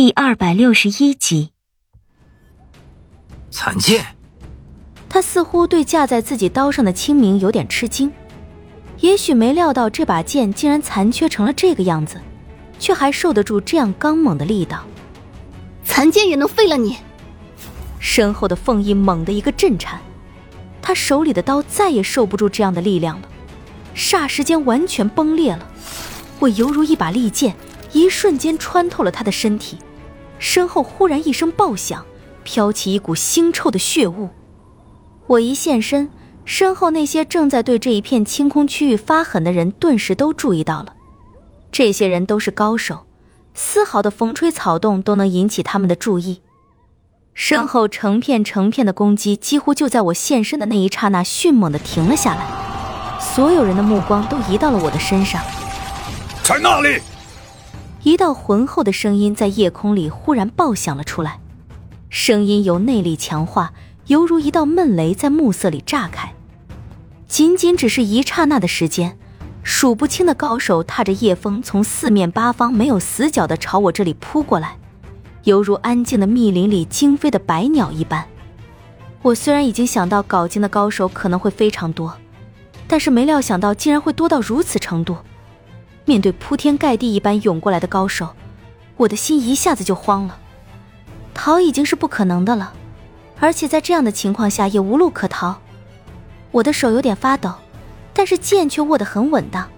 第二百六十一集，残剑。他似乎对架在自己刀上的清明有点吃惊，也许没料到这把剑竟然残缺成了这个样子，却还受得住这样刚猛的力道。残剑也能废了你？身后的凤翼猛地一个震颤，他手里的刀再也受不住这样的力量了，霎时间完全崩裂了。我犹如一把利剑，一瞬间穿透了他的身体。身后忽然一声爆响，飘起一股腥臭的血雾。我一现身，身后那些正在对这一片清空区域发狠的人，顿时都注意到了。这些人都是高手，丝毫的风吹草动都能引起他们的注意。身后成片成片的攻击，几乎就在我现身的那一刹那，迅猛的停了下来。所有人的目光都移到了我的身上。在那里。一道浑厚的声音在夜空里忽然爆响了出来，声音由内力强化，犹如一道闷雷在暮色里炸开。仅仅只是一刹那的时间，数不清的高手踏着夜风，从四面八方没有死角的朝我这里扑过来，犹如安静的密林里惊飞的百鸟一般。我虽然已经想到镐京的高手可能会非常多，但是没料想到竟然会多到如此程度。面对铺天盖地一般涌过来的高手，我的心一下子就慌了。逃已经是不可能的了，而且在这样的情况下也无路可逃。我的手有点发抖，但是剑却握得很稳当，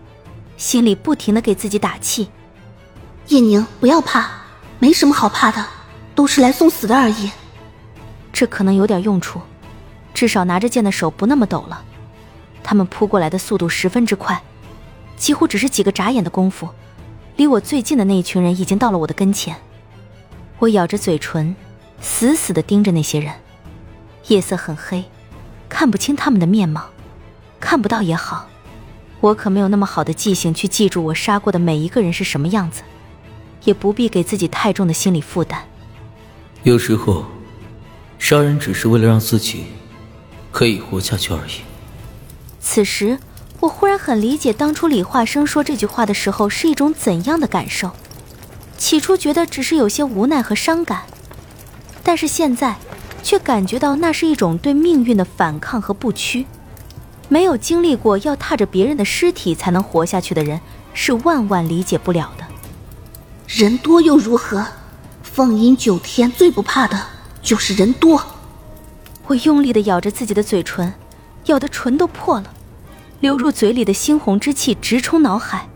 心里不停的给自己打气：“叶宁，不要怕，没什么好怕的，都是来送死的而已。”这可能有点用处，至少拿着剑的手不那么抖了。他们扑过来的速度十分之快。几乎只是几个眨眼的功夫，离我最近的那一群人已经到了我的跟前。我咬着嘴唇，死死地盯着那些人。夜色很黑，看不清他们的面貌。看不到也好，我可没有那么好的记性去记住我杀过的每一个人是什么样子，也不必给自己太重的心理负担。有时候，杀人只是为了让自己可以活下去而已。此时。我忽然很理解当初李化生说这句话的时候是一种怎样的感受。起初觉得只是有些无奈和伤感，但是现在却感觉到那是一种对命运的反抗和不屈。没有经历过要踏着别人的尸体才能活下去的人，是万万理解不了的。人多又如何？凤吟九天最不怕的就是人多。我用力的咬着自己的嘴唇，咬的唇都破了。流入嘴里的猩红之气直冲脑海，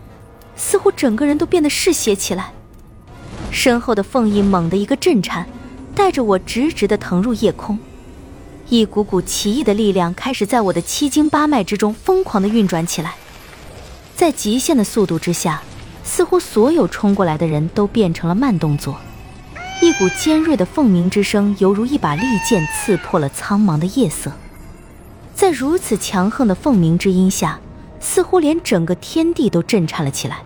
似乎整个人都变得嗜血起来。身后的凤翼猛地一个震颤，带着我直直的腾入夜空。一股股奇异的力量开始在我的七经八脉之中疯狂的运转起来。在极限的速度之下，似乎所有冲过来的人都变成了慢动作。一股尖锐的凤鸣之声，犹如一把利剑刺破了苍茫的夜色。在如此强横的凤鸣之音下，似乎连整个天地都震颤了起来。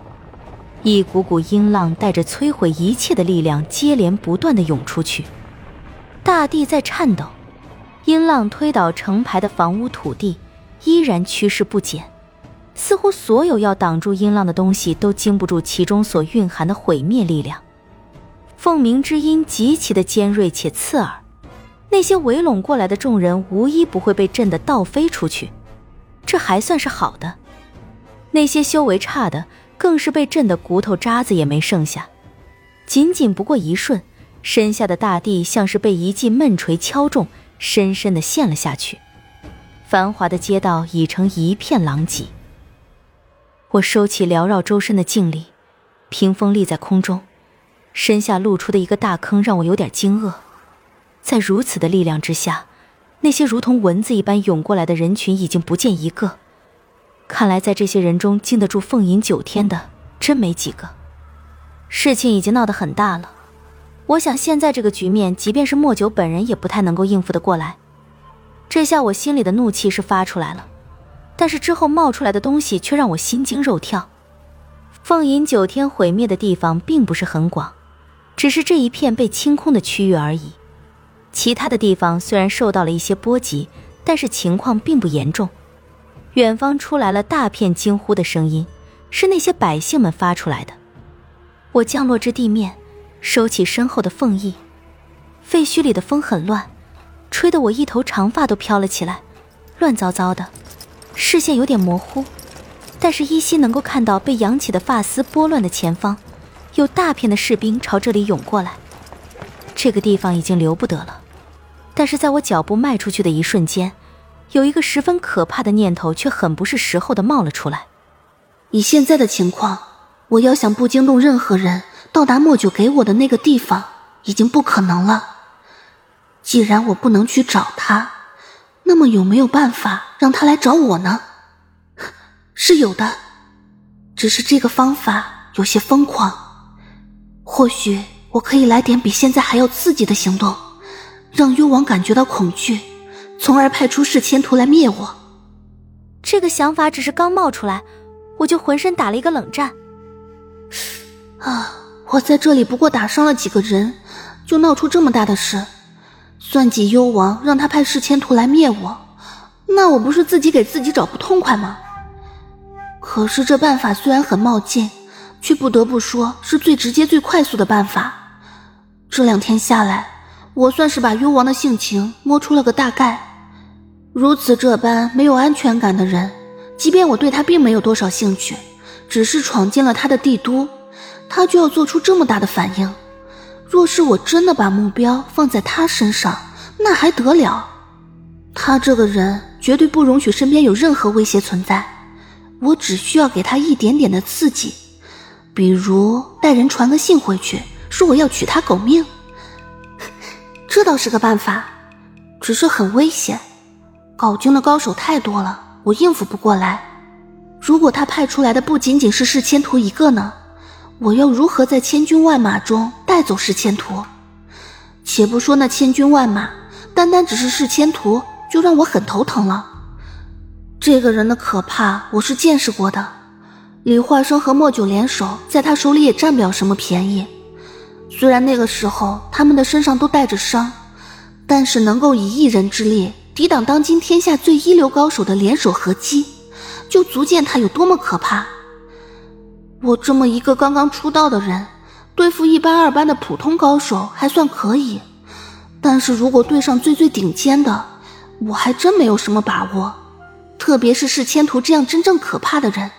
一股股音浪带着摧毁一切的力量，接连不断的涌出去。大地在颤抖，音浪推倒成排的房屋土地，依然趋势不减。似乎所有要挡住音浪的东西，都经不住其中所蕴含的毁灭力量。凤鸣之音极其的尖锐且刺耳。那些围拢过来的众人，无一不会被震得倒飞出去，这还算是好的；那些修为差的，更是被震得骨头渣子也没剩下。仅仅不过一瞬，身下的大地像是被一记闷锤敲中，深深的陷了下去。繁华的街道已成一片狼藉。我收起缭绕周身的劲力，屏风立在空中，身下露出的一个大坑让我有点惊愕。在如此的力量之下，那些如同蚊子一般涌过来的人群已经不见一个。看来在这些人中经得住凤吟九天的，真没几个。事情已经闹得很大了，我想现在这个局面，即便是莫九本人也不太能够应付得过来。这下我心里的怒气是发出来了，但是之后冒出来的东西却让我心惊肉跳。凤吟九天毁灭的地方并不是很广，只是这一片被清空的区域而已。其他的地方虽然受到了一些波及，但是情况并不严重。远方出来了大片惊呼的声音，是那些百姓们发出来的。我降落至地面，收起身后的凤翼。废墟里的风很乱，吹得我一头长发都飘了起来，乱糟糟的，视线有点模糊，但是依稀能够看到被扬起的发丝拨乱的前方，有大片的士兵朝这里涌过来。这个地方已经留不得了，但是在我脚步迈出去的一瞬间，有一个十分可怕的念头却很不是时候的冒了出来。以现在的情况，我要想不惊动任何人，到达莫九给我的那个地方，已经不可能了。既然我不能去找他，那么有没有办法让他来找我呢？是有的，只是这个方法有些疯狂。或许我可以来点比现在还要刺激的行动，让幽王感觉到恐惧，从而派出噬千图来灭我。这个想法只是刚冒出来，我就浑身打了一个冷战。啊！我在这里不过打伤了几个人，就闹出这么大的事。算计幽王，让他派噬千图来灭我，那我不是自己给自己找不痛快吗？可是这办法虽然很冒进，却不得不说是最直接、最快速的办法。这两天下来，我算是把幽王的性情摸出了个大概。如此这般没有安全感的人，即便我对他并没有多少兴趣，只是闯进了他的帝都，他就要做出这么大的反应。若是我真的把目标放在他身上，那还得了？他这个人绝对不容许身边有任何威胁存在。我只需要给他一点点的刺激，比如带人传个信回去，说我要取他狗命。这倒是个办法，只是很危险。镐京的高手太多了，我应付不过来。如果他派出来的不仅仅是世千图一个呢？我要如何在千军万马中带走世千图？且不说那千军万马，单单只是世千图就让我很头疼了。这个人的可怕，我是见识过的。李化生和莫九联手，在他手里也占不了什么便宜。虽然那个时候他们的身上都带着伤，但是能够以一人之力抵挡当今天下最一流高手的联手合击，就足见他有多么可怕。我这么一个刚刚出道的人，对付一般二班的普通高手还算可以，但是如果对上最最顶尖的，我还真没有什么把握。特别是是千图这样真正可怕的人，